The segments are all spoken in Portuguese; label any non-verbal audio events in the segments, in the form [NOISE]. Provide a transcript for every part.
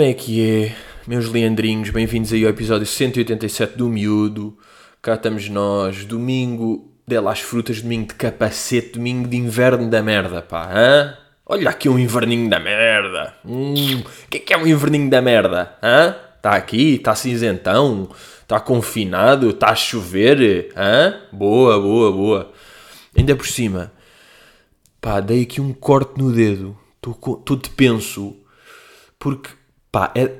Como é que é, meus leandrinhos? Bem-vindos aí ao episódio 187 do Miúdo. Cá estamos nós, domingo, dê lá as frutas, domingo de capacete, domingo de inverno da merda, pá, hã? Olha aqui um inverninho da merda. Hum, o que é que é um inverninho da merda, hã? Está aqui, está cinzentão, está confinado, está a chover, hã? Boa, boa, boa. Ainda por cima, pá, dei aqui um corte no dedo. Estou de penso, porque, pá, é,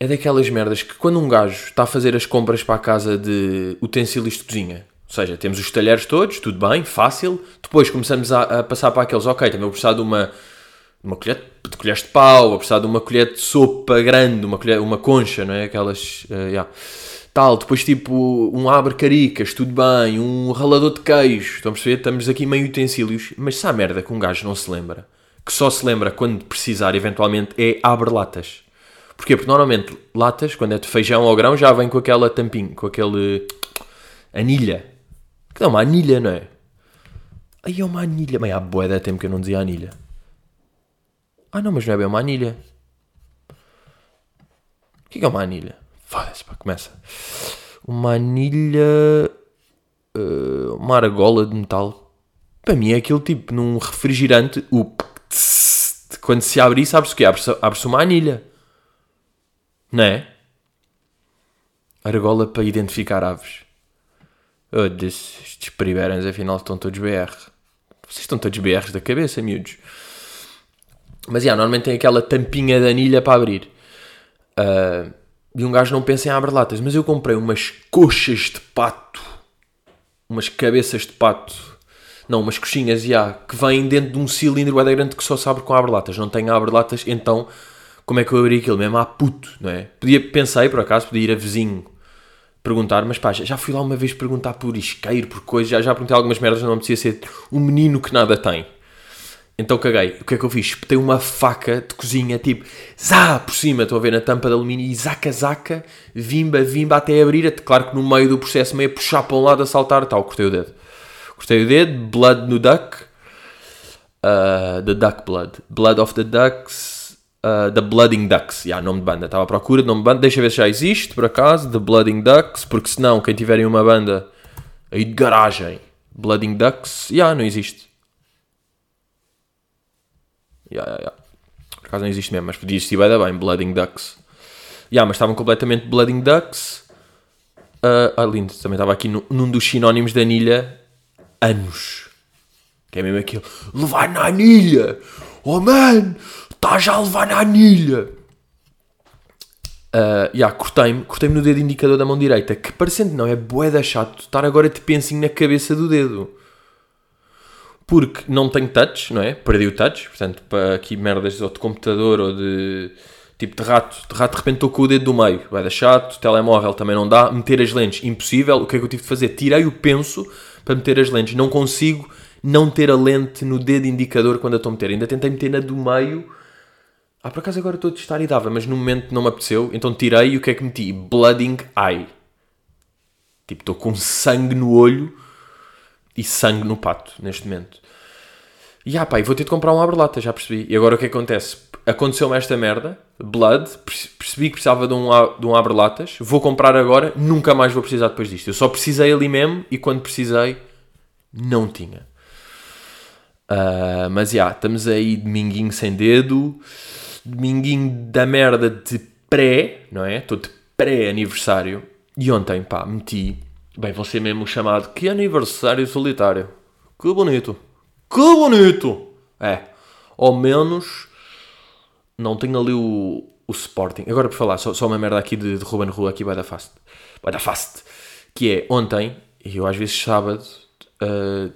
é daquelas merdas que quando um gajo está a fazer as compras para a casa de utensílios de cozinha, ou seja, temos os talheres todos, tudo bem, fácil, depois começamos a, a passar para aqueles, ok, também vou precisar de uma, uma colher de colheres de pau, vou precisar de uma colher de sopa grande, uma, colher, uma concha, não é? Aquelas, uh, yeah. tal, depois tipo um abre caricas, tudo bem, um ralador de queijo, estão a perceber? Estamos aqui meio utensílios, mas se há merda que um gajo não se lembra, que só se lembra quando precisar eventualmente, é abre latas. Porquê? Porque normalmente latas, quando é de feijão ou grão, já vem com aquela tampinha, com aquele anilha. Que dá uma anilha, não é? Aí é uma anilha. Bem, há boa da tempo que eu não dizia anilha. Ah não, mas não é bem uma anilha. O que é, é uma anilha? Foda-se, pá, começa. Uma anilha... Uh, uma argola de metal. Para mim é aquele tipo, num refrigerante, o... Quando se abre isso, abre-se o quê? Abre-se abre uma anilha. Não é? Argola para identificar aves. Oh, disse, estes afinal estão todos BR. Vocês estão todos BRs da cabeça, miúdos. Mas, yeah, normalmente tem aquela tampinha de anilha para abrir. Uh, e um gajo não pensa em abrir latas. Mas eu comprei umas coxas de pato. Umas cabeças de pato. Não, umas coxinhas, yeah, que vêm dentro de um cilindro bem grande que só se abre com abre-latas. Não tem abre-latas, então como é que eu abri aquilo? Mesmo a puto, não é? Podia, pensei, por acaso, podia ir a vizinho perguntar, mas pá, já fui lá uma vez perguntar por isqueiro, por coisa, já, já perguntei algumas merdas, não me ser um menino que nada tem. Então caguei. O que é que eu fiz? Espetei uma faca de cozinha, tipo, zá, por cima, estou a ver na tampa de alumínio, e zaca, zaca, vimba, vimba, até abrir. Claro que no meio do processo, meio a puxar para um lado, a saltar, tal, cortei o dedo. Cortei o dedo, blood no duck, uh, the duck blood, blood of the ducks, uh, The Blooding Ducks. Yeah, nome de banda. Estava à procura de nome de banda. Deixa ver se já existe, por acaso. The Blooding Ducks. Porque senão, quem tiverem uma banda aí de garagem, Blooding Ducks, yeah, não existe. Yeah, yeah, yeah. Por acaso não existe mesmo, mas podia existir bem, bem. Blooding Ducks. Yeah, mas estavam completamente Blooding Ducks. Uh, ah, lindo. Também estava aqui no, num dos sinónimos da anilha. Anos. Que é mesmo aquilo. Levar na anilha! Oh man! Estás a levar na anilha! Uh, yeah, cortei-me, cortei-me no dedo indicador da mão direita, que parecendo não é boeda chato estar agora de pensinho na cabeça do dedo. Porque não tenho touch, não é? Perdi o touch, portanto, para aqui merdas ou de computador ou de tipo de rato, de rato de repente estou com o dedo do meio, vai dar chato, telemóvel também não dá, meter as lentes, impossível, o que é que eu tive de fazer? Tirei o penso para meter as lentes, não consigo não ter a lente no dedo indicador quando eu estou a meter, ainda tentei meter na do meio ah, por acaso agora estou a testar e dava, mas no momento não me apeteceu, então tirei e o que é que meti? Blooding Eye. Tipo, estou com sangue no olho e sangue no pato, neste momento. E ah pá, vou ter de comprar um abre-lata, já percebi. E agora o que acontece? Aconteceu-me esta merda, Blood, percebi que precisava de um, de um abre-latas, vou comprar agora, nunca mais vou precisar depois disto. Eu só precisei ali mesmo e quando precisei, não tinha. Uh, mas já, yeah, estamos aí dominguinho sem dedo dominguinho da merda de pré, não é? Estou de pré-aniversário. E ontem, pá, meti. Bem, vou ser mesmo chamado que aniversário solitário. Que bonito. Que bonito! É. Ao menos não tenho ali o, o Sporting. Agora por falar, só, só uma merda aqui de, de Ruben Rua aqui vai da fast. Vai da fast. Que é ontem, e eu às vezes sábado, uh,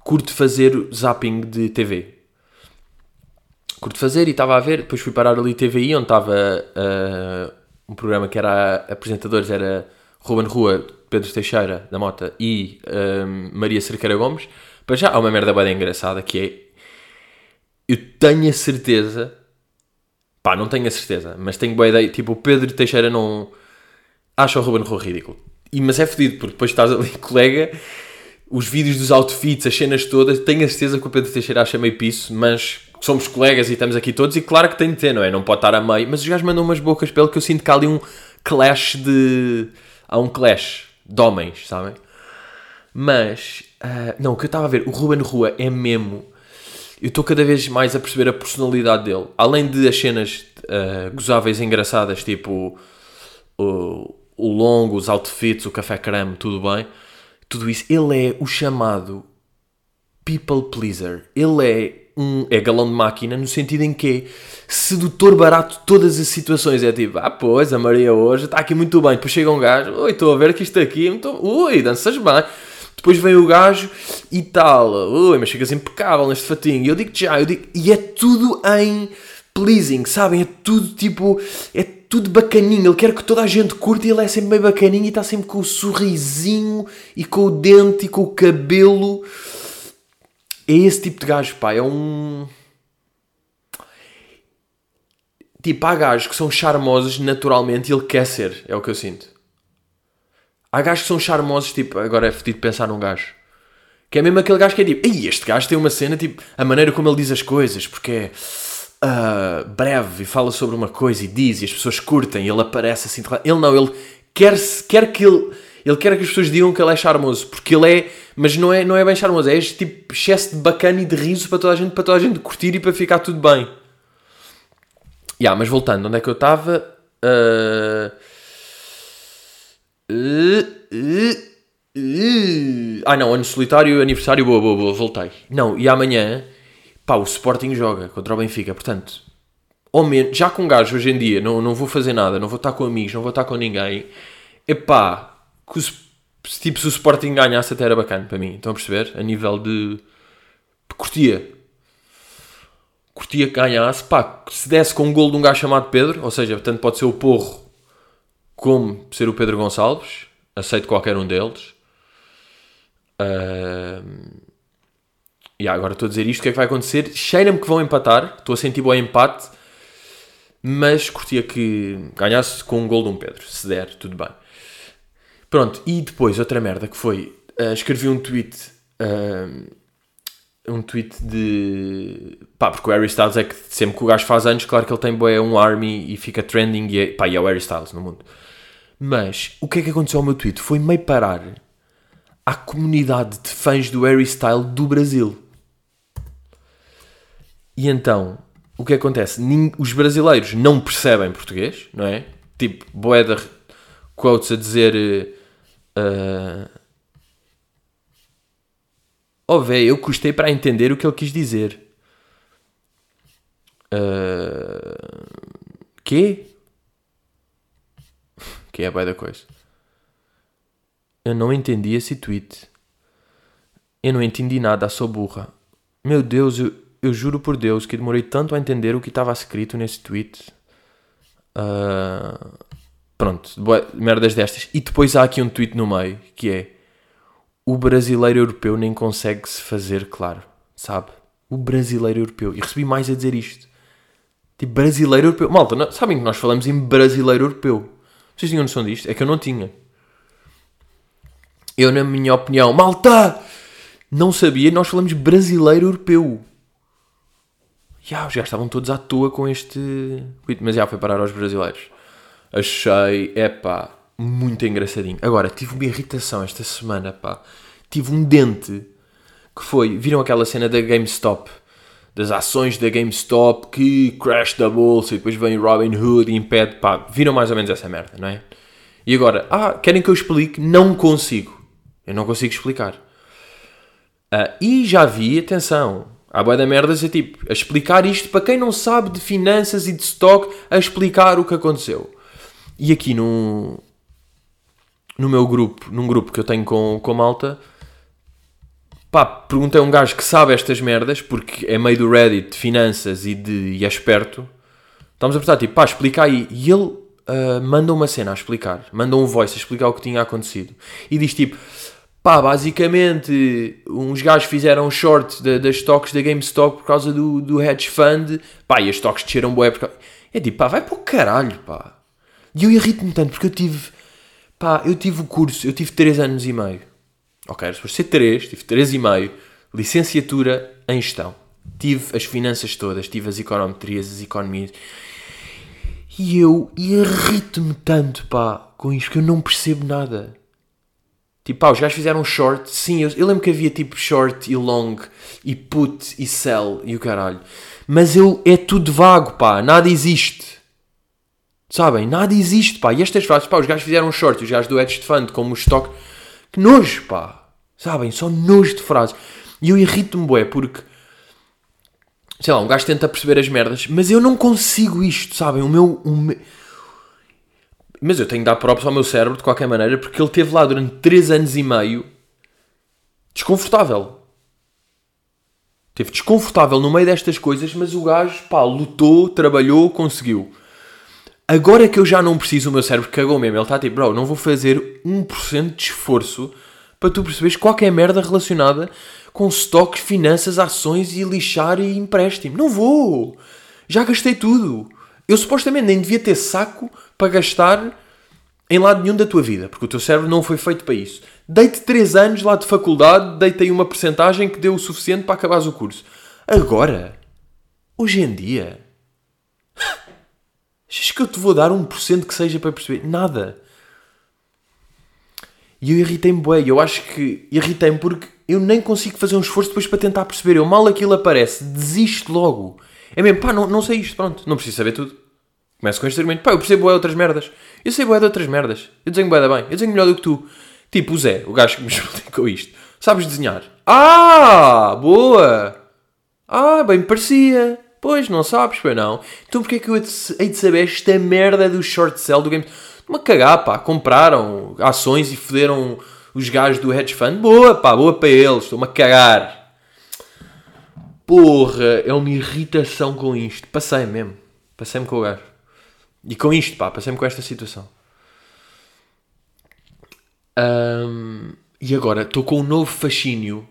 curto fazer zapping de TV curto fazer e estava a ver, depois fui parar ali TVI, onde estava uh, um programa que era apresentadores, era Ruben Rua, Pedro Teixeira, da Mota, e uh, Maria Cerqueira Gomes. Para já há uma merda bem engraçada que é, eu tenho a certeza, pá, não tenho a certeza, mas tenho boa ideia, tipo, o Pedro Teixeira não acha o Ruben Rua ridículo. E, mas é fedido, porque depois estás ali, [LAUGHS] colega, os vídeos dos outfits, as cenas todas, tenho a certeza que o Pedro Teixeira acha meio piso, mas somos colegas e estamos aqui todos, e claro que tem de ter, não é? Não pode estar a meio, mas os gajos mandam umas bocas pelo que eu sinto que há ali um clash de. Há um clash de homens, sabem? Mas, uh, não, o que eu estava a ver, o Ruben Rua é mesmo. Eu estou cada vez mais a perceber a personalidade dele. Além de as cenas uh, gozáveis e engraçadas, tipo o, o longo, os outfits, o café creme, tudo bem. Tudo isso. Ele é o chamado people pleaser. Ele é um é galão de máquina no sentido em que é sedutor barato todas as situações. É tipo, ah, pois, a Maria hoje está aqui muito bem. Depois chega um gajo, oi, estou a ver que isto aqui, muito... ui, danças bem. Depois vem o gajo e tal, ui, mas ficas impecável neste fatinho. E eu digo já, eu digo, e é tudo em pleasing, sabem? É tudo tipo, é tudo bacaninho. Ele quer que toda a gente curta e ele é sempre bem bacaninho e está sempre com o sorrisinho e com o dente e com o cabelo. É esse tipo de gajo, pá. É um. Tipo, há gajos que são charmosos naturalmente e ele quer ser. É o que eu sinto. Há gajos que são charmosos, tipo, agora é fedido pensar num gajo. Que é mesmo aquele gajo que é tipo, ei, este gajo tem uma cena, tipo, a maneira como ele diz as coisas, porque é uh, breve e fala sobre uma coisa e diz e as pessoas curtem e ele aparece assim. Ele não, ele quer, quer que ele. Ele quer que as pessoas digam que ele é charmoso, porque ele é, mas não é, não é bem charmoso, é este tipo excesso de bacana e de riso para toda a gente, para toda a gente curtir e para ficar tudo bem. Yeah, mas voltando, onde é que eu estava? Uh... Ah não, ano solitário, aniversário, boa, boa, boa, voltei. Não, e amanhã, pá, o Sporting joga contra o Benfica, portanto, menos, já com gajo hoje em dia, não, não vou fazer nada, não vou estar com amigos, não vou estar com ninguém, que se, tipo, se o Sporting ganhasse até era bacana para mim, estão a perceber? A nível de curtia. Curtia que ganhasse, pá, se desse com um gol de um gajo chamado Pedro, ou seja, portanto pode ser o Porro como ser o Pedro Gonçalves, aceito qualquer um deles. Uh, e agora estou a dizer isto, o que é que vai acontecer? Cheira-me que vão empatar, estou a sentir bom empate, mas curtia que ganhasse com um gol de um Pedro, se der, tudo bem. Pronto, e depois outra merda que foi, uh, escrevi um tweet, uh, um tweet de, pá, porque o Harry Styles é que sempre que o gajo faz anos, claro que ele tem boé um army e fica trending, e é, pá, e é o Harry Styles no mundo. Mas o que é que aconteceu ao meu tweet? Foi meio parar à comunidade de fãs do Harry Styles do Brasil. E então, o que acontece? Os brasileiros não percebem português, não é? Tipo, boeda quotes a dizer. Uh, oh, velho, eu custei para entender o que ele quis dizer. Uh, quê? Que é a da coisa. Eu não entendi esse tweet. Eu não entendi nada, sou burra. Meu Deus, eu, eu juro por Deus que demorei tanto a entender o que estava escrito nesse tweet. Uh, pronto, merdas destas. E depois há aqui um tweet no meio que é o brasileiro europeu nem consegue se fazer claro, sabe? O brasileiro europeu. E recebi mais a dizer isto. Tipo, brasileiro europeu. Malta, não, sabem que nós falamos em brasileiro europeu. Vocês tinham noção disto? É que eu não tinha. Eu, na minha opinião, malta! Não sabia, nós falamos brasileiro europeu. Já, gajos estavam todos à toa com este. Mas já foi parar aos brasileiros. Achei, é pá, muito engraçadinho. Agora, tive uma irritação esta semana, pá. Tive um dente que foi. Viram aquela cena da GameStop? Das ações da GameStop que crash da bolsa e depois vem Robin Hood e impede, pá, viram mais ou menos essa merda, não é? E agora, ah, querem que eu explique? Não consigo. Eu não consigo explicar. Uh, e já vi, atenção, há boia da merda é tipo, a explicar isto para quem não sabe de finanças e de stock, a explicar o que aconteceu. E aqui no, no meu grupo, num grupo que eu tenho com, com malta, Pá, perguntei a um gajo que sabe estas merdas, porque é meio do Reddit de finanças e, de, e é esperto. Estamos a perguntar, tipo, pá, explica aí. E ele uh, manda uma cena a explicar, manda um voice a explicar o que tinha acontecido. E diz tipo, pá, basicamente, uns gajos fizeram um short de, das stocks da GameStop por causa do, do hedge fund, pá, e as stocks desceram bué por causa... É tipo, pá, vai para o caralho, pá. E eu irrito-me tanto, porque eu tive, pá, eu tive o curso, eu tive 3 anos e meio. Ok, era suposto ser 3, tive 3,5, licenciatura em gestão. tive as finanças todas, tive as econometrias, as economias. E eu irrito-me tanto, pá, com isto que eu não percebo nada. Tipo, pá, os gajos fizeram short. Sim, eu, eu lembro que havia tipo short e long e put e sell e o caralho. Mas eu, é tudo vago, pá. Nada existe. Sabem? Nada existe, pá. E estas frases, pá, os gajos fizeram short. Os gajos do hedge fund, como o stock. Que nojo, pá. Sabem? Só nojo de frases. E eu irrito-me, bué, porque... Sei lá, um gajo tenta perceber as merdas, mas eu não consigo isto, sabem? O meu... O meu mas eu tenho de dar props ao meu cérebro de qualquer maneira, porque ele teve lá durante 3 anos e meio desconfortável. Teve desconfortável no meio destas coisas, mas o gajo, pá, lutou, trabalhou, conseguiu. Agora é que eu já não preciso, o meu cérebro cagou mesmo. Ele está tipo, bro, não vou fazer 1% de esforço para tu perceberes qualquer merda relacionada com estoques, finanças, ações e lixar e empréstimo. Não vou! Já gastei tudo. Eu supostamente nem devia ter saco para gastar em lado nenhum da tua vida, porque o teu cérebro não foi feito para isso. Dei-te 3 anos lá de faculdade, dei-te uma porcentagem que deu o suficiente para acabares o curso. Agora, hoje em dia, [LAUGHS] achas que eu te vou dar 1% que seja para perceber? Nada. E eu irritei-me bué, eu acho que irritei-me porque eu nem consigo fazer um esforço depois para tentar perceber. Eu mal aquilo aparece, desisto logo. É mesmo, pá, não, não sei isto, pronto, não preciso saber tudo. Começo com este argumento, pá, eu percebo bué outras merdas. Eu sei bué de outras merdas. Eu desenho bué da bem, eu desenho melhor do que tu. Tipo o Zé, o gajo que me [LAUGHS] explicou isto. Sabes desenhar? Ah, boa! Ah, bem me parecia. Pois, não sabes, pois não. Então porquê é que eu hei de saber esta merda do short sell do game? Uma cagar, pá. Compraram ações e foderam os gajos do hedge fund. Boa, pá, boa para eles. Estou-me a cagar. Porra, é uma irritação com isto. Passei mesmo. Passei-me com o gajo. E com isto, pá, passei-me com esta situação. Um, e agora, estou com um novo fascínio.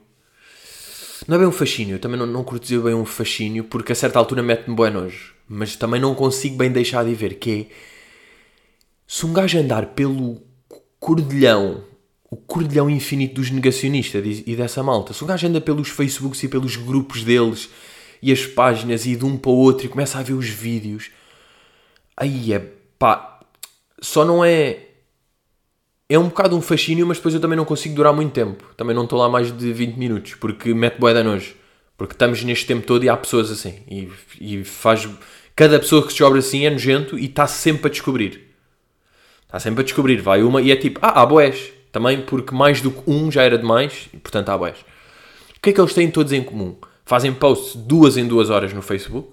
Não é bem um fascínio, também não, não curto dizer bem um fascínio, porque a certa altura mete-me bem nojo. Mas também não consigo bem deixar de ver, que é... Se um gajo andar pelo cordilhão o cordilhão infinito dos negacionistas e dessa malta. Se um gajo anda pelos Facebooks e pelos grupos deles e as páginas e de um para o outro e começa a ver os vídeos, aí é pá, só não é. É um bocado um fascínio, mas depois eu também não consigo durar muito tempo. Também não estou lá mais de 20 minutos, porque mete boeda nojo. Porque estamos neste tempo todo e há pessoas assim. E, e faz. Cada pessoa que se descobre assim é nojento e está sempre a descobrir. Está sempre a descobrir. Vai uma e é tipo, ah, há boés também porque mais do que um já era demais e, portanto, há boés. O que é que eles têm todos em comum? Fazem posts duas em duas horas no Facebook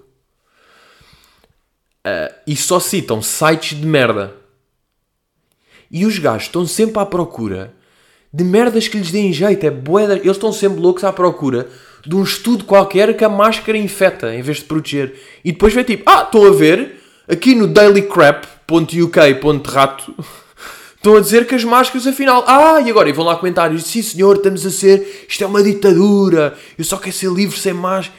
uh, e só citam sites de merda. E os gajos estão sempre à procura de merdas que lhes deem jeito. É boeda. Eles estão sempre loucos à procura de um estudo qualquer que a máscara infecta em vez de proteger. E depois vem tipo, ah, estão a ver aqui no dailycrap.uk.rato [LAUGHS] Estão a dizer que as máscaras, afinal. Ah, e agora? E vão lá comentários. Sim, senhor, estamos a ser. Isto é uma ditadura. Eu só quero ser livre sem máscara.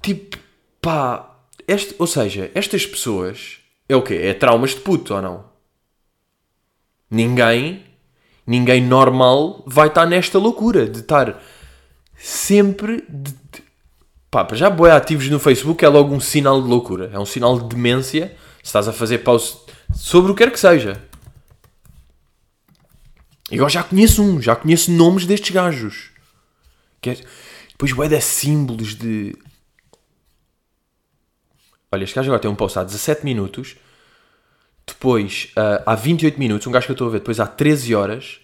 Tipo, pá. Este, ou seja, estas pessoas. É o quê? É traumas de puto ou não? Ninguém. Ninguém normal vai estar nesta loucura de estar sempre. De, pá, para já, boi ativos no Facebook é logo um sinal de loucura. É um sinal de demência. Se estás a fazer pause sobre o que quer que seja eu já conheço um, já conheço nomes destes gajos. Que é, depois vai dar símbolos de. Olha, este gajo agora tem um post há 17 minutos. Depois uh, há 28 minutos, um gajo que eu estou a ver. Depois há 13 horas.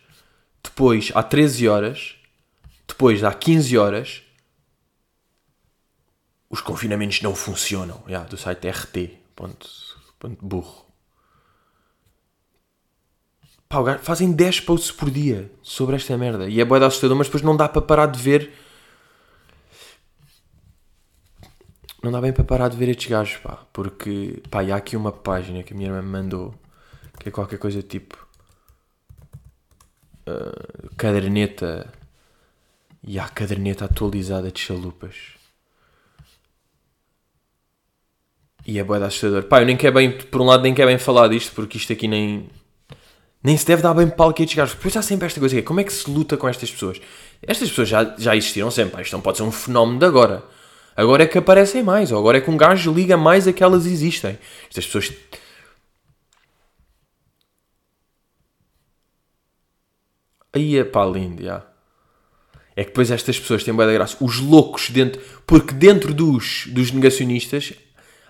Depois há 13 horas. Depois há 15 horas. Os confinamentos não funcionam. Yeah, do site RT. Ponto, ponto burro. Pá, fazem 10 posts por dia sobre esta merda. E é boa da assustador, mas depois não dá para parar de ver. Não dá bem para parar de ver estes gajos, pá. Porque, pá, há aqui uma página que a minha irmã me mandou. Que é qualquer coisa tipo. Uh, caderneta. E há caderneta atualizada de chalupas. E é boa da assustador. Pá, eu nem quero bem, por um lado, nem quero bem falar disto, porque isto aqui nem nem se deve dar bem palco a estes gajos. Depois há sempre esta coisa que é, como é que se luta com estas pessoas? Estas pessoas já, já existiram sempre. Isto não pode ser um fenómeno de agora. Agora é que aparecem mais, ou agora é que um gajo liga mais a que elas existem. Estas pessoas. Aí é pá, lindo, já. É que depois estas pessoas têm boa da graça. Os loucos dentro. Porque dentro dos, dos negacionistas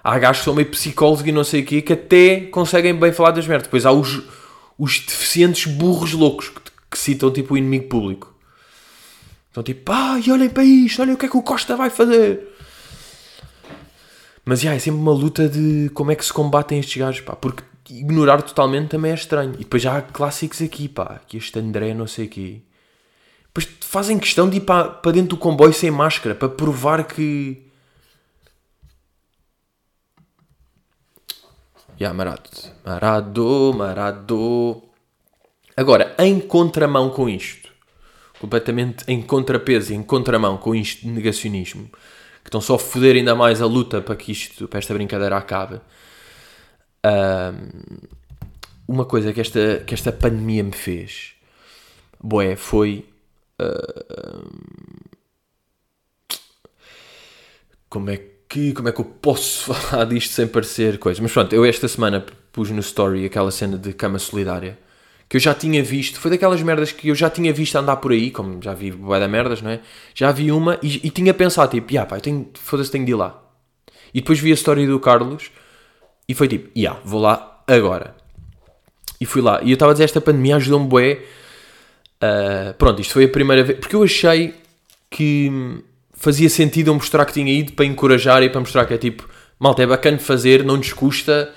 há gajos que são meio psicólogos e não sei o quê que até conseguem bem falar das merdas. Depois há os, os deficientes burros loucos que, que citam tipo o inimigo público. Então tipo, ai, olhem para isto, olhem o que é que o Costa vai fazer. Mas já, é sempre uma luta de como é que se combatem estes gajos, pá, porque ignorar totalmente também é estranho. E depois já há clássicos aqui, pá, que este André não sei quê. Depois fazem questão de ir para, para dentro do comboio sem máscara, para provar que... Já, marado. Marado, marado. Agora, em contramão com isto, completamente em contrapeso, em contramão com isto de negacionismo, que estão só a foder ainda mais a luta para que isto, para esta brincadeira acabe. Um, uma coisa que esta, que esta pandemia me fez, boé, foi. Uh, como é que como é que eu posso [LAUGHS] falar disto sem parecer coisa? Mas pronto, eu esta semana pus no story aquela cena de cama solidária que eu já tinha visto, foi daquelas merdas que eu já tinha visto andar por aí, como já vi bué da merdas, não é? Já vi uma e, e tinha pensado, tipo, yeah, pá, eu tenho, foda-se, tenho de ir lá. E depois vi a história do Carlos e foi tipo, yeah, vou lá agora. E fui lá. E eu estava a dizer, esta pandemia ajudou-me bué. Uh, pronto, isto foi a primeira vez, porque eu achei que fazia sentido eu mostrar que tinha ido para encorajar e para mostrar que é tipo, malta, é bacana fazer, não nos custa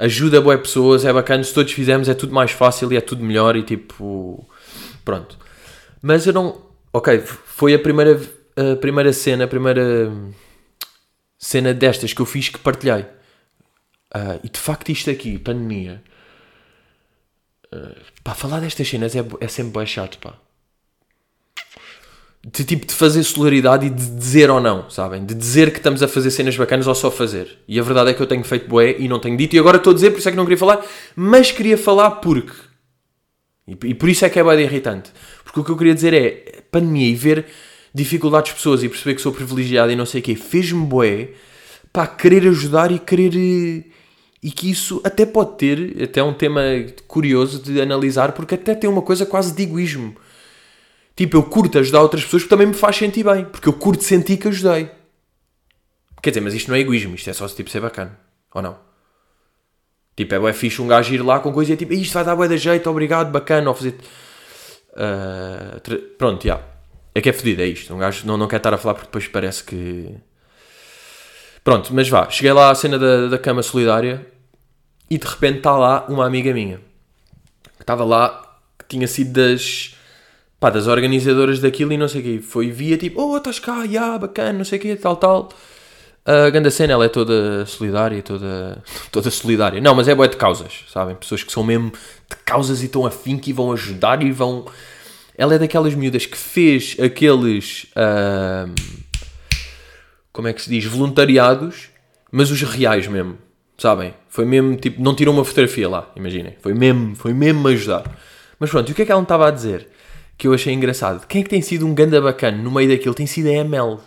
ajuda boas pessoas, é bacana, se todos fizermos é tudo mais fácil e é tudo melhor e tipo, pronto. Mas eu não, ok, foi a primeira, a primeira cena, a primeira cena destas que eu fiz que partilhei. Uh, e de facto isto aqui, pandemia, uh, pá, falar destas cenas é, é sempre bem chato, pá de tipo de fazer solidariedade e de dizer ou não, sabem? De dizer que estamos a fazer cenas bacanas ou só fazer. E a verdade é que eu tenho feito boé e não tenho dito, e agora estou a dizer, por isso é que não queria falar, mas queria falar porque. E, e por isso é que é bem irritante. Porque o que eu queria dizer é, pandemia e ver dificuldades de pessoas e perceber que sou privilegiado e não sei o quê, fez-me boé para querer ajudar e querer. E que isso até pode ter, até é um tema curioso de analisar, porque até tem uma coisa quase de egoísmo Tipo, eu curto ajudar outras pessoas porque também me faz sentir bem. Porque eu curto sentir que ajudei. Quer dizer, mas isto não é egoísmo, isto é só tipo ser bacana. Ou não? Tipo, é bué fixe um gajo ir lá com coisa e é tipo, isto vai dar bué da jeito, obrigado, bacana, ou fazer... Uh, pronto, já. É que é fedido, é isto. Um gajo não, não quer estar a falar porque depois parece que... Pronto, mas vá. Cheguei lá à cena da, da cama solidária e de repente está lá uma amiga minha. Que estava lá, que tinha sido das pá, das organizadoras daquilo e não sei o quê. Foi via tipo, oh, estás cá, yeah, bacana, não sei o quê, tal, tal. A grande cena, ela é toda solidária, toda, [LAUGHS] toda solidária. Não, mas é boa de causas, sabem? Pessoas que são mesmo de causas e estão afim que vão ajudar e vão... Ela é daquelas miúdas que fez aqueles... Como é que se diz? Voluntariados, mas os reais mesmo, sabem? Foi mesmo, tipo, não tirou uma fotografia lá, imaginem. Foi mesmo, foi mesmo ajudar. Mas pronto, e o que é que ela me estava a dizer? Que eu achei engraçado. Quem é que tem sido um ganda bacana no meio daquilo? Tem sido a ML.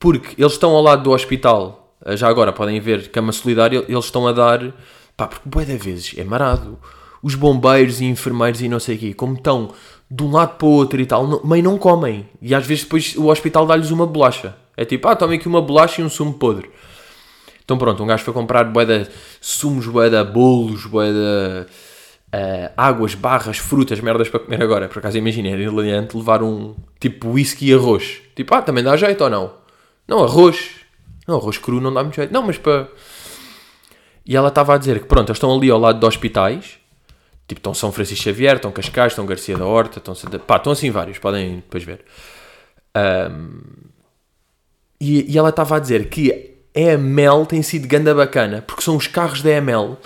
Porque eles estão ao lado do hospital, eh, já agora podem ver cama solidária, eles estão a dar. Pá, porque boa da vezes é marado. Os bombeiros e enfermeiros e não sei o quê, como estão de um lado para o outro e tal, não, meio não comem. E às vezes depois o hospital dá-lhes uma bolacha. É tipo, ah, tomem aqui uma bolacha e um sumo podre. Então pronto, um gajo foi comprar de sumos, de bolos, de uh, águas, barras, frutas, merdas para comer agora. Por acaso imaginei, era hilariante levar um tipo whisky e arroz. Tipo, ah, também dá jeito ou não? Não, arroz. Não, arroz cru não dá muito jeito. Não, mas para... E ela estava a dizer que, pronto, eles estão ali ao lado de hospitais. Tipo, estão São Francisco Xavier, estão Cascais, estão Garcia da Horta, estão... Pá, estão assim vários, podem depois ver. Um, e, e ela estava a dizer que a EML tem sido ganda bacana, porque são os carros da EML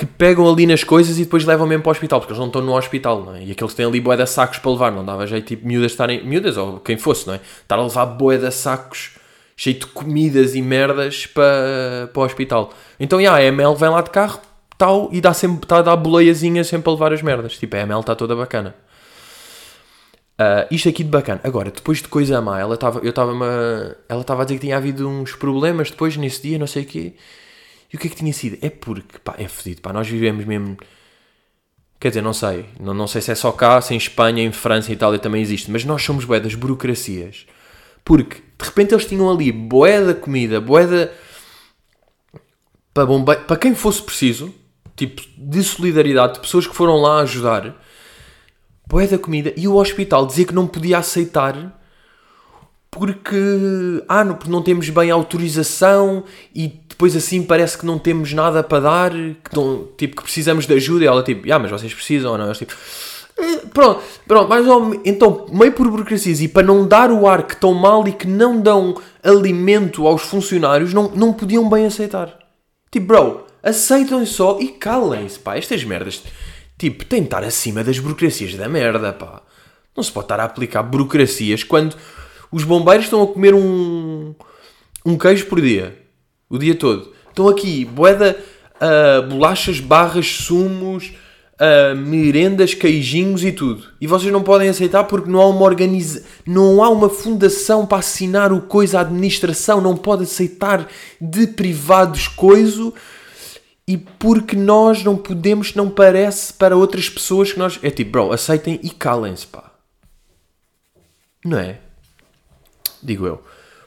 que pegam ali nas coisas e depois levam mesmo para o hospital, porque eles não estão no hospital, não é? E aqueles têm ali boé de sacos para levar, não dava jeito tipo miúdas estarem, miúdas ou quem fosse, não é? Estar a levar boé de sacos cheio de comidas e merdas para, para o hospital. Então, yeah, a ML vem lá de carro, tal, e dá sempre, está a dar boleiazinha sempre a levar as merdas. Tipo, a ML está toda bacana. Uh, isto aqui de bacana. Agora, depois de coisa má, ela estava eu estava ela estava a dizer que tinha havido uns problemas depois nesse dia, não sei o quê. E o que é que tinha sido? É porque, pá, é fedido, pá, nós vivemos mesmo. Quer dizer, não sei, não, não sei se é só cá, se em Espanha, em França e Itália também existe, mas nós somos boedas burocracias. Porque, de repente, eles tinham ali boeda comida, boeda para, bombe... para quem fosse preciso, tipo, de solidariedade, de pessoas que foram lá ajudar boé da comida e o hospital dizia que não podia aceitar porque, ah, não, porque não temos bem autorização e depois assim parece que não temos nada para dar, que tipo, que precisamos de ajuda. E ela tipo, ah, mas vocês precisam ou não? Eu, tipo, eh, pronto, pronto, mais então, meio por burocracias e para não dar o ar que estão mal e que não dão alimento aos funcionários, não, não podiam bem aceitar. Tipo, bro, aceitam só e calem-se, pá, estas merdas Tipo, tem de estar acima das burocracias da merda, pá. Não se pode estar a aplicar burocracias quando os bombeiros estão a comer um, um queijo por dia. O dia todo. Estão aqui, boeda, uh, bolachas, barras, sumos, uh, merendas, queijinhos e tudo. E vocês não podem aceitar porque não há uma organiza... não há uma fundação para assinar o coisa, a administração não pode aceitar de privados coiso e porque nós não podemos, não parece para outras pessoas que nós. É tipo, bro, aceitem e calem-se, pá. Não é? Digo eu.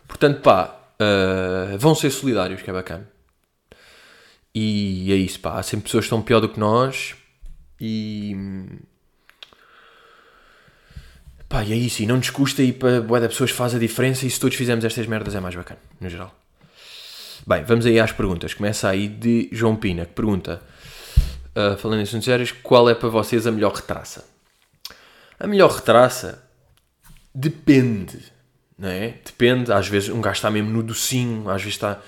Portanto, pá, uh, vão ser solidários, que é bacana. E é isso, pá. Há sempre pessoas que estão pior do que nós e. Pá, e é isso. E não nos custa ir para boa da pessoas faz a diferença e se todos fizermos estas merdas é mais bacana, no geral. Bem, vamos aí às perguntas. Começa aí de João Pina, que pergunta, uh, falando em assuntos sérios, qual é para vocês a melhor retraça? A melhor retraça depende, não é? Depende, às vezes um gajo está mesmo no docinho, às vezes está,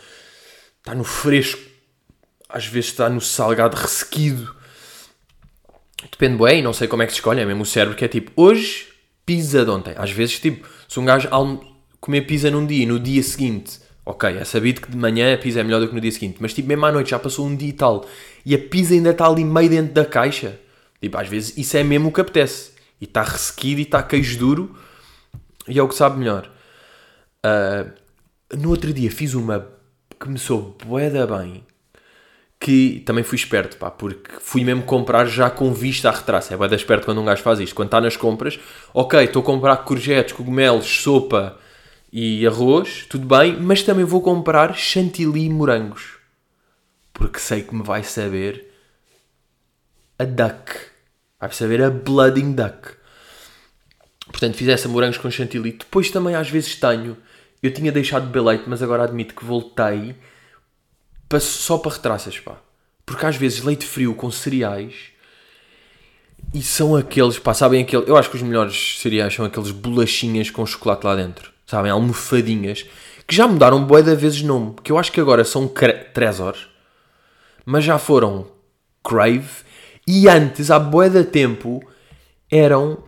está no fresco, às vezes está no salgado ressequido. Depende bem, não sei como é que se escolhe, é mesmo o cérebro que é tipo, hoje, pizza de ontem. Às vezes, tipo, se um gajo comer pizza num dia e no dia seguinte Ok, é sabido que de manhã a pizza é melhor do que no dia seguinte, mas tipo, mesmo à noite já passou um dia e tal e a pizza ainda está ali meio dentro da caixa. Tipo, às vezes isso é mesmo o que apetece. E está ressequido e está queijo duro e é o que sabe melhor. Uh, no outro dia fiz uma que me soube boeda bem que também fui esperto, pá, porque fui mesmo comprar já com vista à retraça. É boeda esperto quando um gajo faz isto. Quando está nas compras, ok, estou a comprar courgettes, cogumelos, sopa e arroz, tudo bem, mas também vou comprar chantilly e morangos. Porque sei que me vai saber a duck. Vai saber a blooding duck. Portanto, fiz essa morangos com chantilly. Depois também às vezes tenho. Eu tinha deixado de beber leite, mas agora admito que voltei para, só para retraças, pá. Porque às vezes leite frio com cereais e são aqueles, pá, sabem aquele. Eu acho que os melhores cereais são aqueles bolachinhas com chocolate lá dentro sabem? Almofadinhas, que já mudaram bué de vezes nome, que eu acho que agora são Trezor, mas já foram Crave, e antes, há bué de tempo, eram,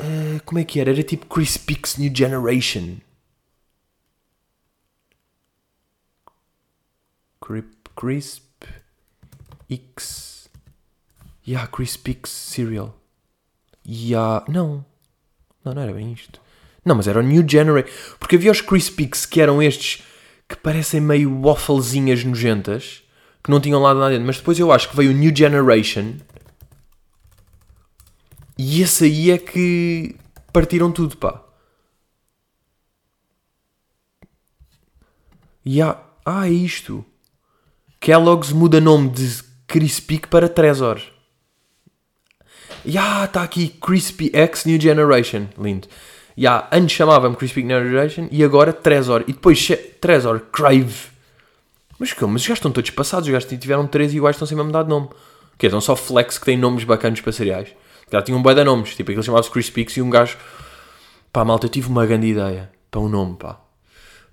uh, como é que era? Era tipo Crispix New Generation. Crisp X. Yeah, Crispix Cereal. Yeah, não. Não, não era bem isto. Não, mas era o New Generation. Porque havia os Crispix que eram estes que parecem meio wafflezinhas nojentas, que não tinham lá dentro. Mas depois eu acho que veio o New Generation. E esse aí é que partiram tudo, pá. E há... Ah, é isto. Kellogg's muda nome de Crispy para Trezor. Ah, está aqui Crispy X New Generation. Lindo. Yeah, antes chamava-me Crispy Generation e agora Trezor. E depois Trezor Crave. Mas como? Mas os gajos estão todos passados. Os gajos tiveram três iguais, estão sempre a mudar de nome. Que Estão só Flex que têm nomes bacanos para cereais. Já tinham um bué de nomes. Tipo, aquele chamava-se Crispix e um gajo... Pá, malta, eu tive uma grande ideia para um nome, pá.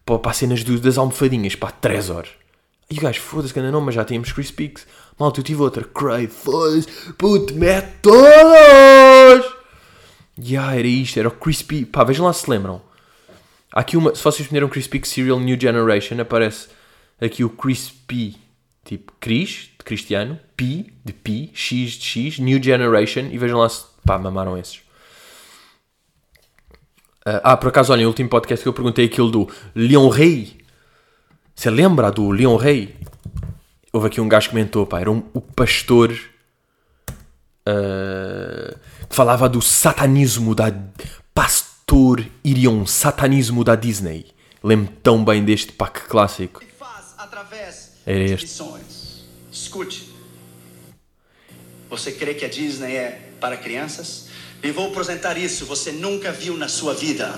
Para, as cenas das almofadinhas, pá, Trezor. E o gajo, foda-se, grande nome, mas já tínhamos Crispix. Malta, eu tive outra. Crave, foda-se, puto, mete todos! Yeah, era isto, era o Crispy. Pá, vejam lá se lembram. Aqui uma. Se vocês escolheram Crispy Cereal New Generation, aparece aqui o Crispy, tipo Cris, de Cristiano, P, de P, X de X, New Generation, e vejam lá se. pá, mamaram esses. ah, por acaso, olha, no último podcast que eu perguntei aquilo do Leon Rey. Você lembra do Leon Rey? Houve aqui um gajo que comentou, pá, era um, o pastor ah, que falava do satanismo da. Pastor Irion, satanismo da Disney. Lembro tão bem deste, que clássico. faz através de este. Escute. Você crê que a Disney é para crianças? E vou apresentar isso, você nunca viu na sua vida.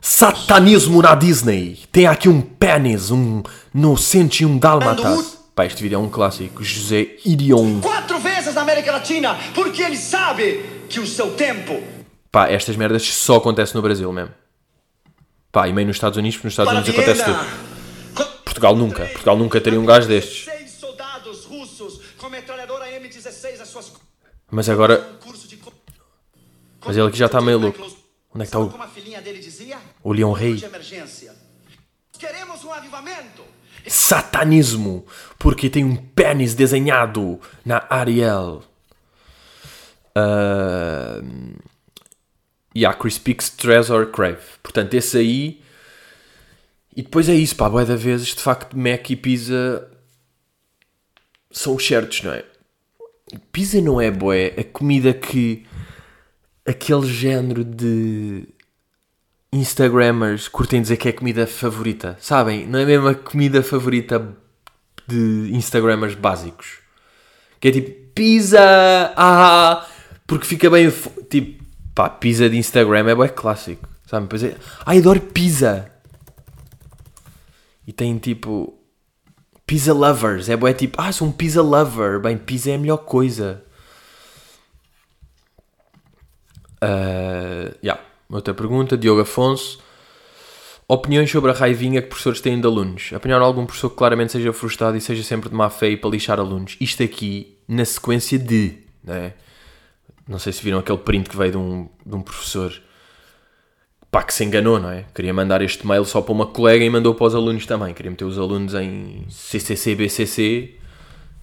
Satanismo na Disney. Tem aqui um pênis, um no 101 Dálmatas. Pá, este vídeo é um clássico. José Irion. Quatro vezes na América Latina, porque ele sabe que o seu tempo Pá, estas merdas só acontecem no Brasil mesmo. Pá, e meio nos Estados Unidos, porque nos Estados Unidos acontece tudo. Portugal nunca. Portugal nunca teria um gajo destes. Seis soldados russos com metralhadora M16 às suas Mas agora, Mas ele aqui já tá meio louco. Onde é que tá Sabe o- a o Leão Rei? De emergência. Queremos um avivamento. Satanismo. Porque tem um pênis desenhado na Ariel. Ah, E há Chris Pix, Trezor, Crave. Portanto, esse aí. E depois é isso, pá. Boa da vezes, de facto, Mac e Pizza são os certos, não é? Pizza não é boé. A comida que. Aquele género de. Instagrammers curtem dizer que é comida favorita. Sabem? Não é mesmo a comida favorita de Instagrammers básicos. Que é tipo pizza, ah, porque fica bem. Tipo, pá, pizza de Instagram é bem clássico. Sabe? Depois é, ai, adoro pizza. E tem tipo. Pizza lovers. É bué tipo, ah, sou um pizza lover. Bem, pizza é a melhor coisa. Uh, yeah. Outra pergunta, Diogo Afonso. Opiniões sobre a raivinha que professores têm de alunos. Apanharam algum professor que claramente seja frustrado e seja sempre de má fé e para lixar alunos. Isto aqui na sequência de. Né? Não sei se viram aquele print que veio de um, de um professor pá, que se enganou, não é? Queria mandar este mail só para uma colega e mandou para os alunos também. Queria meter os alunos em CCC, BCC.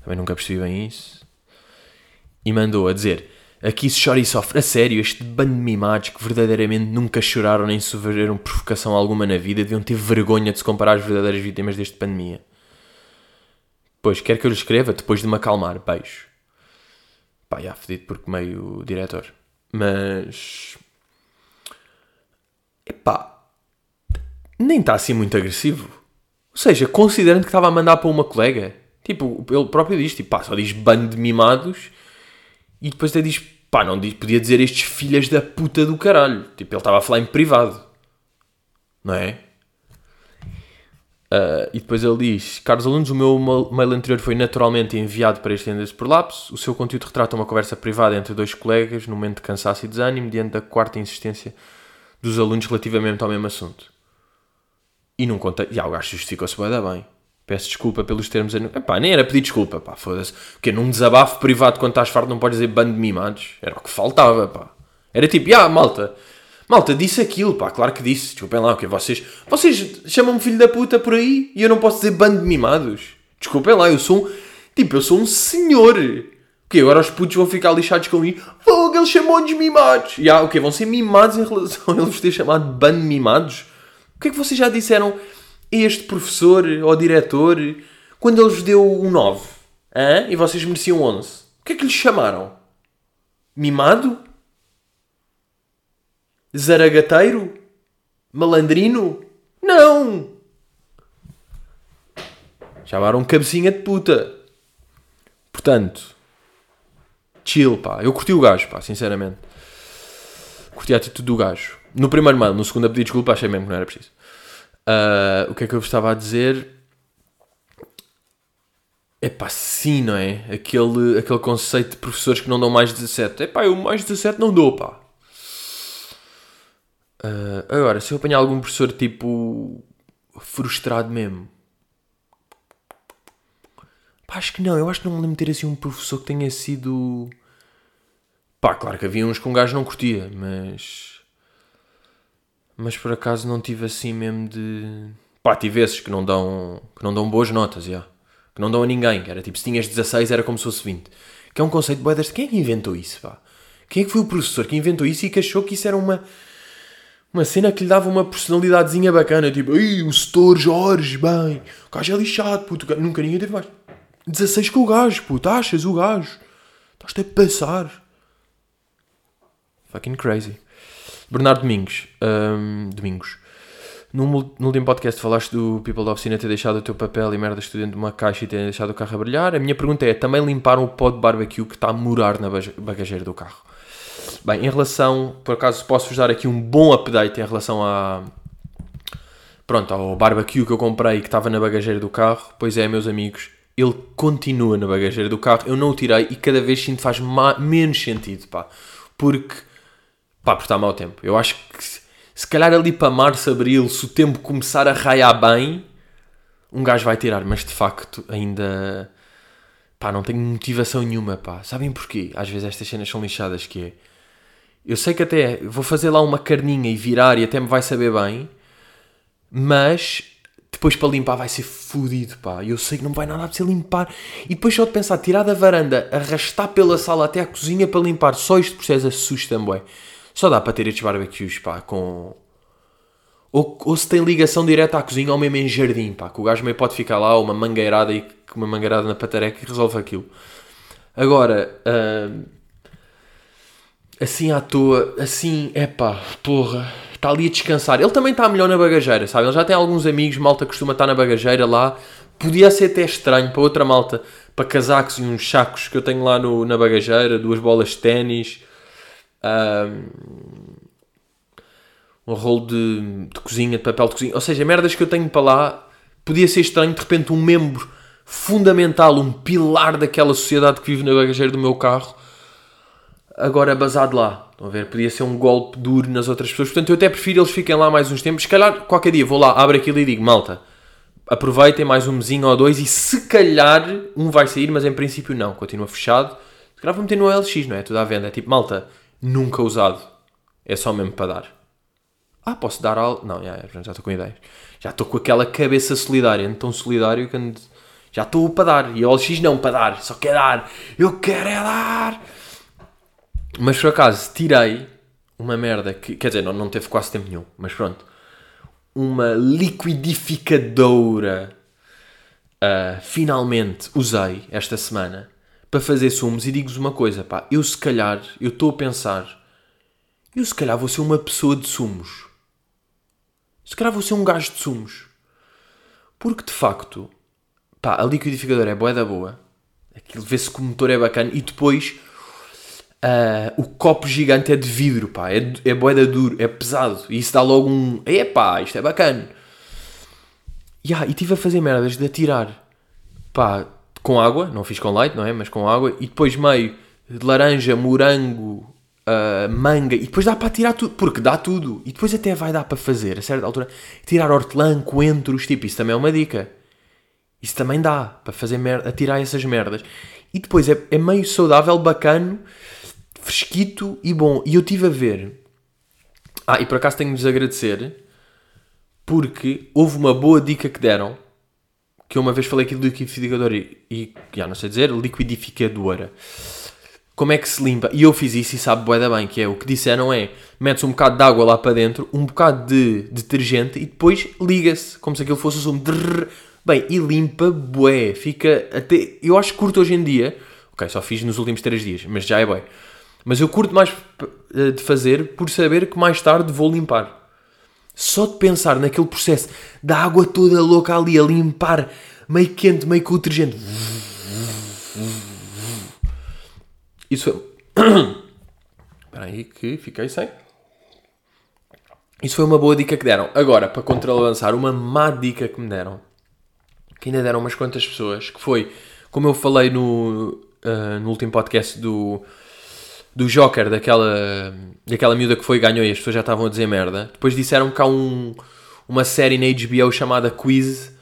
Também nunca percebi bem isso. E mandou a dizer: Aqui se chora e sofre. A sério, este bando de mimados que verdadeiramente nunca choraram nem sofreram provocação alguma na vida deviam ter vergonha de se comparar às verdadeiras vítimas desta pandemia. Pois, quer que eu lhe escreva depois de me acalmar. Beijo. Pá, já fedido porque meio diretor. Mas. Epá. Nem está assim muito agressivo. Ou seja, considerando que estava a mandar para uma colega. Tipo, ele próprio diz, tipo, pá, só diz bando de mimados. E depois até diz, pá, não podia dizer estes filhas da puta do caralho. Tipo, ele estava a falar em privado. Não é? Ah, e depois ele diz: Caros alunos, o meu ma- mail anterior foi naturalmente enviado para este endereço por lapso. O seu conteúdo retrata uma conversa privada entre dois colegas no momento de cansaço e desânimo, diante da quarta insistência dos alunos relativamente ao mesmo assunto. E não conta. Já, o gajo justificou-se bem. Peço desculpa pelos termos. Epá, nem era pedir desculpa, pá, foda-se. Porque num desabafo privado quando estás farto não podes dizer bando de mimados. Era o que faltava, pá. Era tipo, ah, malta. Malta, disse aquilo, pá, claro que disse. Desculpem lá, o que vocês. Vocês chamam-me filho da puta por aí e eu não posso dizer bando de mimados. Desculpem lá, eu sou um. Tipo, eu sou um senhor. O quê? Agora os putos vão ficar lixados comigo. Fogo, ele chamou-nos mimados. E ah, o quê? Vão ser mimados em relação [LAUGHS] a eles ter chamado bando de mimados? O que é que vocês já disseram este professor ou diretor quando ele vos deu um 9? Hã? E vocês mereciam 11? O que é que lhe chamaram? Mimado? Zaragateiro? Malandrino? Não! Chamaram cabecinha de puta. Portanto, chill, pá. Eu curti o gajo, pá, sinceramente. Curti a atitude do gajo. No primeiro mail, no segundo a pedir desculpa, achei mesmo que não era preciso. Ah, o que é que eu vos estava a dizer? É pá, sim, não é? Aquele, aquele conceito de professores que não dão mais de 17. É pá, eu mais de 17 não dou, pá. Ah, agora, se eu apanhar algum professor tipo frustrado mesmo, pá, acho que não. Eu acho que não me lembro de ter assim um professor que tenha sido. Pá, claro que havia uns que um gajo não curtia, mas. Mas por acaso não tive assim mesmo de. Pá, tive esses que não dão, que não dão boas notas, já. Que não dão a ninguém. Era tipo, se tinhas 16 era como se fosse 20. Que é um conceito de deste. Quem é que inventou isso, pá? Quem é que foi o professor que inventou isso e que achou que isso era uma. uma cena que lhe dava uma personalidadezinha bacana, tipo, ei, o setor Jorge, bem, o gajo é lixado, puto, nunca ninguém teve mais. 16 com o gajo, puto, achas o gajo? Estás-te a passar. Fucking crazy. Bernardo Domingos, hum, Domingos, no, no último podcast falaste do People da Oficina ter deixado o teu papel e merda estudante de uma caixa e terem deixado o carro a brilhar. A minha pergunta é, também limparam o pó de barbecue que está a morar na bagageira do carro? Bem, em relação, por acaso posso-vos dar aqui um bom update em relação a pronto, ao barbecue que eu comprei que estava na bagageira do carro. Pois é, meus amigos, ele continua na bagageira do carro. Eu não o tirei e cada vez sinto faz menos sentido, pá. Porque, pá, porque está mau tempo. Eu acho que se calhar ali para março, abril, se o tempo começar a raiar bem, um gajo vai tirar. Mas de facto, ainda, pá, não tenho motivação nenhuma, pá. Sabem porquê? Às vezes estas cenas são lixadas que é eu sei que até vou fazer lá uma carninha e virar e até me vai saber bem, mas depois para limpar vai ser fodido, pá. Eu sei que não vai nada a ser limpar. E depois só de pensar, tirar da varanda, arrastar pela sala até à cozinha para limpar, só este processo assusta-me. Só dá para ter estes barbecues, pá, com... Ou, ou se tem ligação direta à cozinha ou mesmo em jardim, pá, que o gajo meio pode ficar lá, uma mangueirada e uma mangueirada na patareca e resolve aquilo. Agora, uh, assim à toa, assim, é pá, porra, está ali a descansar. Ele também está melhor na bagageira, sabe? Ele já tem alguns amigos, malta costuma estar na bagageira lá. Podia ser até estranho para outra malta, para casacos e uns sacos que eu tenho lá no, na bagageira, duas bolas de ténis, um, rolo de, de cozinha, de papel de cozinha, ou seja, merdas que eu tenho para lá. Podia ser estranho, de repente, um membro fundamental, um pilar daquela sociedade que vive na bagageira do meu carro agora basado lá. Estão a ver? Podia ser um golpe duro nas outras pessoas. Portanto, eu até prefiro eles fiquem lá mais uns tempos. Se calhar, qualquer dia vou lá, abro aquilo e digo, malta, aproveitem mais um mesinho ou dois e se calhar um vai sair, mas em princípio não. Continua fechado. Se calhar vou meter no LX, não é? Tudo à venda. É tipo, malta, nunca usado. É só mesmo para dar. Ah, posso dar algo? Não, já, estou com ideias. Já estou com aquela cabeça solidária, tão solidário que já estou para dar. E o LX não para dar, só quer dar. Eu quero é dar. Mas por acaso tirei uma merda que, quer dizer, não, não teve quase tempo nenhum, mas pronto. Uma liquidificadora uh, finalmente usei esta semana para fazer sumos e digo-vos uma coisa, pá, eu se calhar, eu estou a pensar, eu se calhar vou ser uma pessoa de sumos. Se calhar vou ser um gajo de sumos. Porque de facto, pá, a liquidificadora é boa da boa. Aquilo vê-se que o motor é bacana e depois Uh, o copo gigante é de vidro, pá, é, é boeda duro, é pesado, e isso dá logo um. Epá, isto é bacana. Yeah, e estive a fazer merdas de atirar, pá, com água, não fiz com leite, não é? Mas com água, e depois meio de laranja, morango, uh, manga, e depois dá para tirar tudo, porque dá tudo, e depois até vai dar para fazer, a certa altura, tirar hortelã, coentros, tipo, isso também é uma dica. Isso também dá para fazer merda, atirar essas merdas. E depois é, é meio saudável, bacano fresquito e bom. E eu estive a ver. Ah, e por acaso tenho de vos agradecer porque houve uma boa dica que deram. Que eu uma vez falei aqui do liquidificador e, e já não sei dizer, liquidificadora. Como é que se limpa? E eu fiz isso e sabe bué da bem, que é o que disseram é, metes um bocado de água lá para dentro, um bocado de detergente e depois liga-se, como se aquilo fosse o sumo. Bem, e limpa bué, fica até, eu acho que curto hoje em dia, ok, só fiz nos últimos 3 dias, mas já é bué mas eu curto mais eh, de fazer por saber que mais tarde vou limpar. Só de pensar naquele processo da água toda louca ali a limpar, meio quente, meio com detergente. Isso foi. [COUGHS] Espera aí que fiquei sem. Isso foi uma boa dica que deram. Agora, para contrabalançar, uma má dica que me deram, que ainda deram umas quantas pessoas, que foi, como eu falei no, uh, no último podcast do do Joker, daquela, daquela miúda que foi e ganhou e as pessoas já estavam a dizer merda. Depois disseram que há um, uma série na HBO chamada Quiz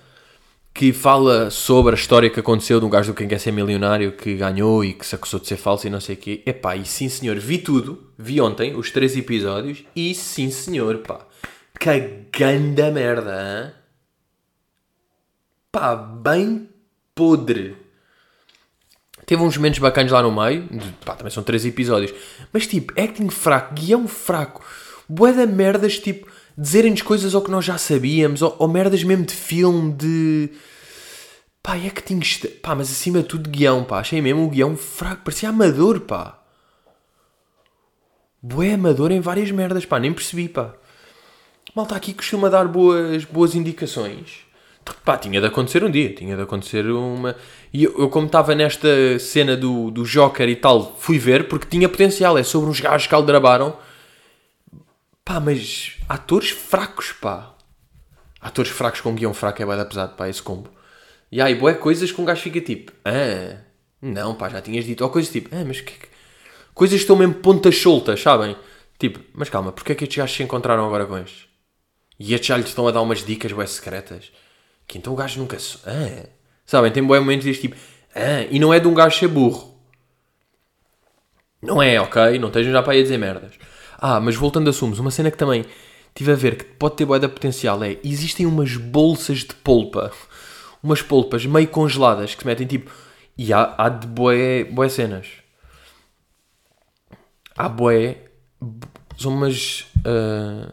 que fala sobre a história que aconteceu de um gajo do Quem Quer Ser Milionário que ganhou e que se acusou de ser falso e não sei o quê. Epá, e sim senhor, vi tudo, vi ontem os três episódios e sim senhor, pá, caganda merda, hein? pá, bem podre. Teve uns momentos bacanas lá no meio, pá, também são três episódios, mas tipo, acting fraco, guião fraco, Bué da merdas, tipo, dizerem-nos coisas ao que nós já sabíamos, ou, ou merdas mesmo de filme, de... Pá, tinhas... Pá, mas acima de tudo guião, pá. Achei mesmo o guião fraco, parecia amador, pá. Bué amador em várias merdas, pá, nem percebi, pá. Malta aqui costuma dar boas, boas indicações. Pá, tinha de acontecer um dia, tinha de acontecer uma. E eu, eu como estava nesta cena do, do Joker e tal, fui ver porque tinha potencial. É sobre uns gajos que aldrabaram. Pá, mas atores fracos, pá. Atores fracos com guião fraco é bem da pesado, pá, esse combo. E aí, boé coisas que um gajo fica tipo, ah, não, pá, já tinhas dito. Ou coisas tipo, ah, mas que. Coisas que estão mesmo pontas soltas, sabem? Tipo, mas calma, porque é que estes gajos se encontraram agora com estes? E estes já lhes estão a dar umas dicas bem secretas. Que então o gajo nunca. Ah. Sabem, tem bons momentos deste tipo. Ah. E não é de um gajo ser burro. Não é, ok? Não estejam já para aí a dizer merdas. Ah, mas voltando a sumos, uma cena que também tive a ver que pode ter boeda potencial é. Existem umas bolsas de polpa. Umas polpas meio congeladas que se metem tipo. E há, há de boé, boé cenas. Há boé. São umas. Uh,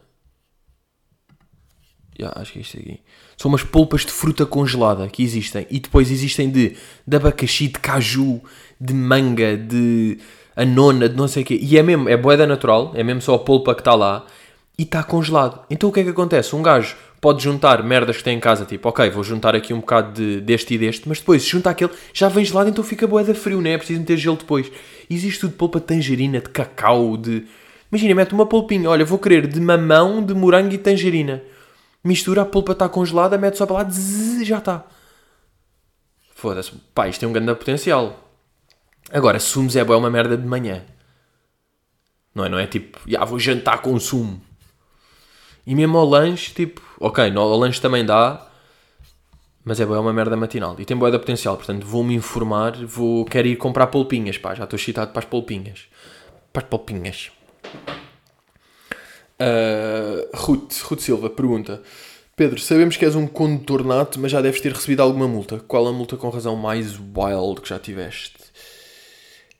yeah, acho que é isto aqui. São umas polpas de fruta congelada que existem. E depois existem de, de abacaxi, de caju, de manga, de anona, de não sei o quê. E é mesmo, é boeda natural, é mesmo só a polpa que está lá. E está congelado. Então o que é que acontece? Um gajo pode juntar merdas que tem em casa, tipo, ok, vou juntar aqui um bocado de, deste e deste, mas depois, se junta aquele, já vem gelado, então fica boeda frio, não é? É preciso meter gelo depois. Existe tudo de polpa de tangerina, de cacau, de... Imagina, mete uma polpinha, olha, vou querer de mamão, de morango e tangerina mistura, a polpa está congelada, mete só para lá, zzz, já está. Foda-se, pá, isto tem um grande potencial. Agora, sumos é boa, é uma merda de manhã. Não é? Não é tipo, já vou jantar com sumo. E mesmo ao lanche, tipo, ok, ao lanche também dá, mas é boa, é uma merda matinal. E tem boa da potencial, portanto vou-me informar, vou, quero ir comprar polpinhas, pá, já estou excitado para as polpinhas. Para as polpinhas. Uh, Ruth, Ruth Silva pergunta: Pedro, sabemos que és um condutor nato, mas já deves ter recebido alguma multa. Qual a multa com razão mais wild que já tiveste?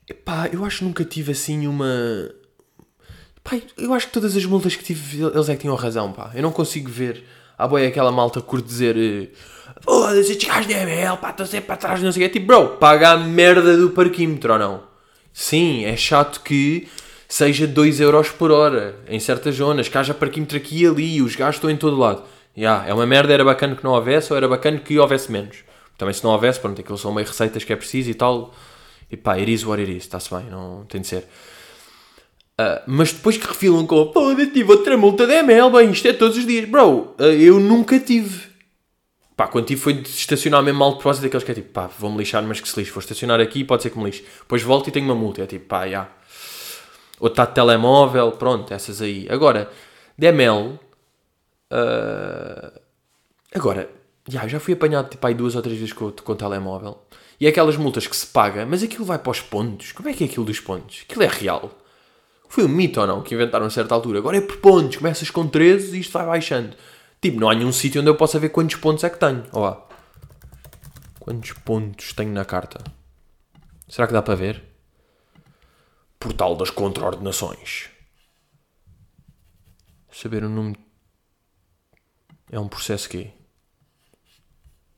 Epá, eu acho que nunca tive assim uma. Pá, eu acho que todas as multas que tive, eles é que tinham razão, pá. Eu não consigo ver. a boia aquela malta curto dizer. Eh, Foda-se, estes gajos de ML, pá, estão sempre para trás, não sei o quê. Tipo, bro, paga a merda do parquímetro ou não? Sim, é chato que seja 2 euros por hora em certas zonas, que haja parquímetro aqui e ali, os gajos estão em todo lado. Yeah, é uma merda, era bacana que não houvesse ou era bacana que houvesse menos. Também se não houvesse, pronto, aquilo são meio receitas que é preciso e tal. E pá, it is what it is, está-se bem, não tem de ser. Uh, mas depois que refilam com pô, eu tive outra multa de ML, bem, isto é todos os dias. Bro, uh, eu nunca tive. Pá, quando tive foi de estacionar mesmo mal de propósito, daqueles que é tipo, pá, vou-me lixar, mas que se lixe, vou estacionar aqui, pode ser que me lixe. Depois volto e tenho uma multa, é tipo, pá, já. Yeah ou está de telemóvel, pronto, essas aí. Agora, DML, uh, agora, já, já fui apanhado tipo, aí duas ou três vezes com, com o telemóvel. E aquelas multas que se paga, mas aquilo vai para os pontos. Como é que é aquilo dos pontos? Aquilo é real. Foi um mito ou não que inventaram a certa altura. Agora é por pontos. Começas com 13 e isto vai baixando. Tipo, não há nenhum sítio onde eu possa ver quantos pontos é que tenho. Olha lá. Quantos pontos tenho na carta? Será que dá para ver? Portal das Contraordenações. Saber o nome. É um processo quê?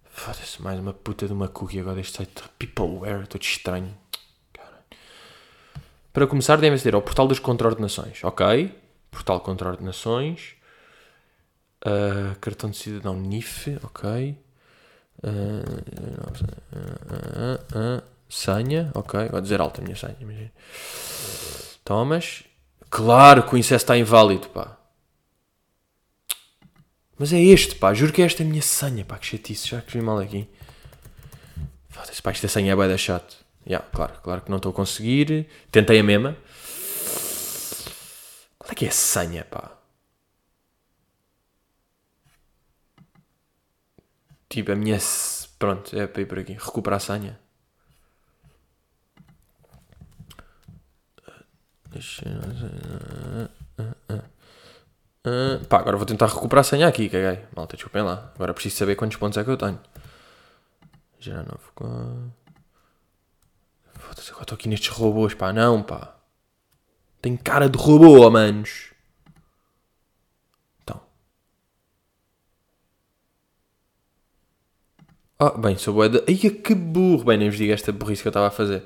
Foda-se, mais uma puta de uma cookie agora. Este site Peopleware, todo estranho. Para começar, devem ser ao Portal das Contraordenações. Ok. Portal Contraordenações. Uh, cartão de cidadão NIF. Ok. Uh, uh, senha. Ok. Vou dizer alta a minha senha. Imagina. Tomas. Claro que o incesso está inválido, pá. Mas é este, pá. Juro que é esta a minha senha, pá. Que chatice. Já escrevi mal aqui. Foda-se, pá. Esta senha é bem da chato. Yeah, claro, claro que não estou a conseguir. Tentei a mesma. Qual é que é a senha, pá? Tipo, a minha... Pronto, é para ir por aqui. Recuperar a senha. Pá, agora vou tentar recuperar a senha aqui, caguei. Malta, desculpem lá. Agora preciso saber quantos pontos é que eu tenho. Já novo com Foda-se, agora estou aqui nestes robôs, pá. Não, pá. Tem cara de robô, manos. Então. ó bem, sou boeda. Ai, que burro. Bem, nem vos digo esta burrice que eu estava a fazer.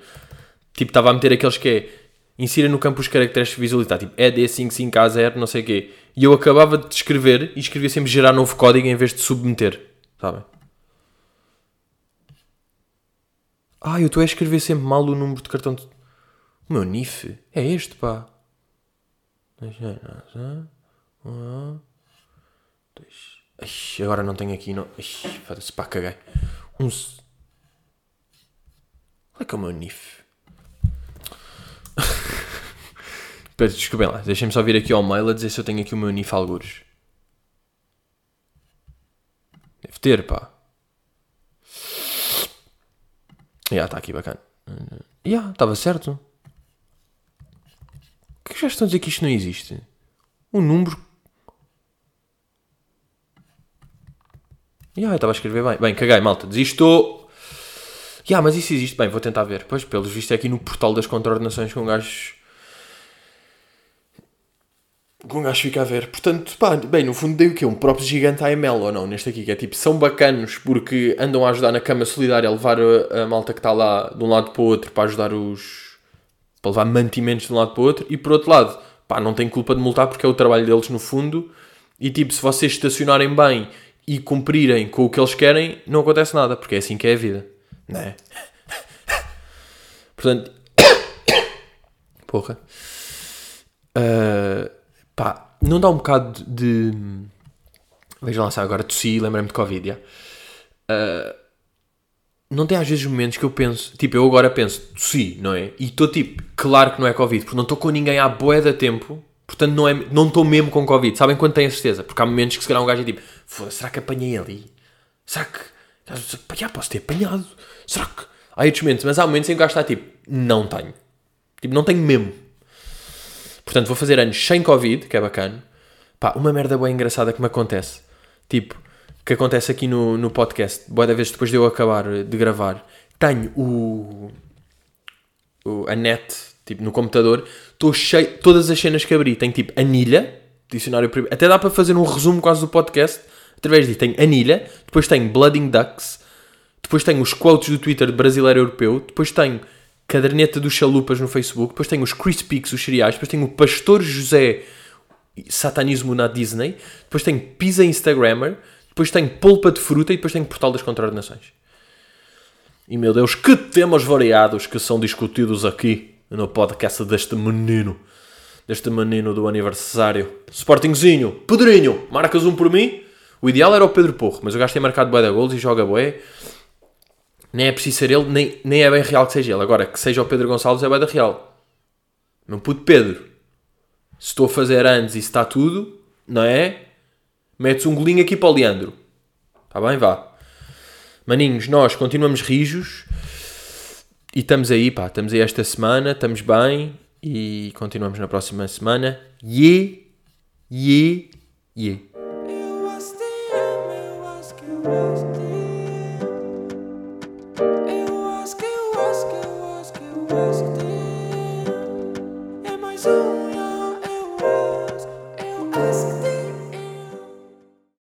Tipo, estava a meter aqueles que é Insira no campo os caracteres que visualizar. Tipo, ED55A0, não sei o quê. E eu acabava de escrever e escrevia sempre gerar novo código em vez de submeter. Sabem? Ah, eu estou a escrever sempre mal o número de cartão de... O meu NIF é este, pá. Um, dois. Agora não tenho aqui. Não. Foda-se, pá, caguei. Um. Qual é que é o meu NIF? [LAUGHS] Desculpem lá. Deixem-me só vir aqui ao mail a dizer se eu tenho aqui o meu NIF algures. Deve ter, pá. Já, yeah, está aqui bacana. Já, yeah, estava certo. O que é que já estão a dizer que isto não existe? O número. Já, yeah, estava a escrever bem. Bem, caguei, malta. Desistou. Yeah, mas isso existe. Bem, vou tentar ver. Pois, pelos vistos, é aqui no portal das contraordenações com um gajo com um gajo fica a ver. Portanto, pá, bem, no fundo dei o quê? Um próprio gigante AML ou não? Neste aqui, que é tipo, são bacanos porque andam a ajudar na cama solidária a levar a, a malta que está lá de um lado para o outro para ajudar os. para levar mantimentos de um lado para o outro. E por outro lado, pá, não tem culpa de multar porque é o trabalho deles no fundo. E tipo, se vocês estacionarem bem e cumprirem com o que eles querem, não acontece nada, porque é assim que é a vida, não é? [LAUGHS] Portanto, [COUGHS] porra. Uh, Pá, não dá um bocado de. Veja lá agora tossi, lembrei-me de Covid, já. Uh, não tem às vezes momentos que eu penso, tipo, eu agora penso, tossi, não é? E estou tipo, claro que não é Covid, porque não estou com ninguém há boé da tempo, portanto não estou é, não mesmo com Covid. Sabem quando tenho a certeza? Porque há momentos que se calhar um gajo é tipo, será que apanhei ali? Será que. Já posso ter apanhado? Será que. Há outros momentos, mas há momentos em que o gajo está tipo, não tenho. Tipo, não tenho mesmo. Portanto, vou fazer anos sem Covid, que é bacana. Pá, uma merda bem engraçada que me acontece. Tipo, que acontece aqui no, no podcast. Boa da vez depois de eu acabar de gravar. Tenho o, o a net, tipo, no computador. Estou cheio, todas as cenas que abri. Tenho tipo anilha, dicionário primeiro. Até dá para fazer um resumo quase do podcast. Através disso tenho anilha. Depois tenho Blooding Ducks. Depois tenho os quotes do Twitter brasileiro europeu. Depois tenho Caderneta dos Chalupas no Facebook, depois tenho os Chris Peaks, os cereais, depois tenho o Pastor José Satanismo na Disney, depois tenho Pizza Instagrammer, depois tenho Polpa de Fruta e depois tenho Portal das Contraordenações. E meu Deus, que temas variados que são discutidos aqui no podcast deste menino. Deste menino do aniversário. Sportingzinho, Pedrinho, marcas um por mim? O ideal era o Pedro Porro, mas o gajo tem marcado bué da gols e joga bué nem é preciso ser ele, nem, nem é bem real que seja ele. Agora, que seja o Pedro Gonçalves é bem da real. Meu puto Pedro, se estou a fazer anos e se está tudo, não é? Metes um golinho aqui para o Leandro. Está bem? Vá. Maninhos, nós continuamos rijos e estamos aí, pá. Estamos aí esta semana, estamos bem e continuamos na próxima semana. Ye, ye, ye.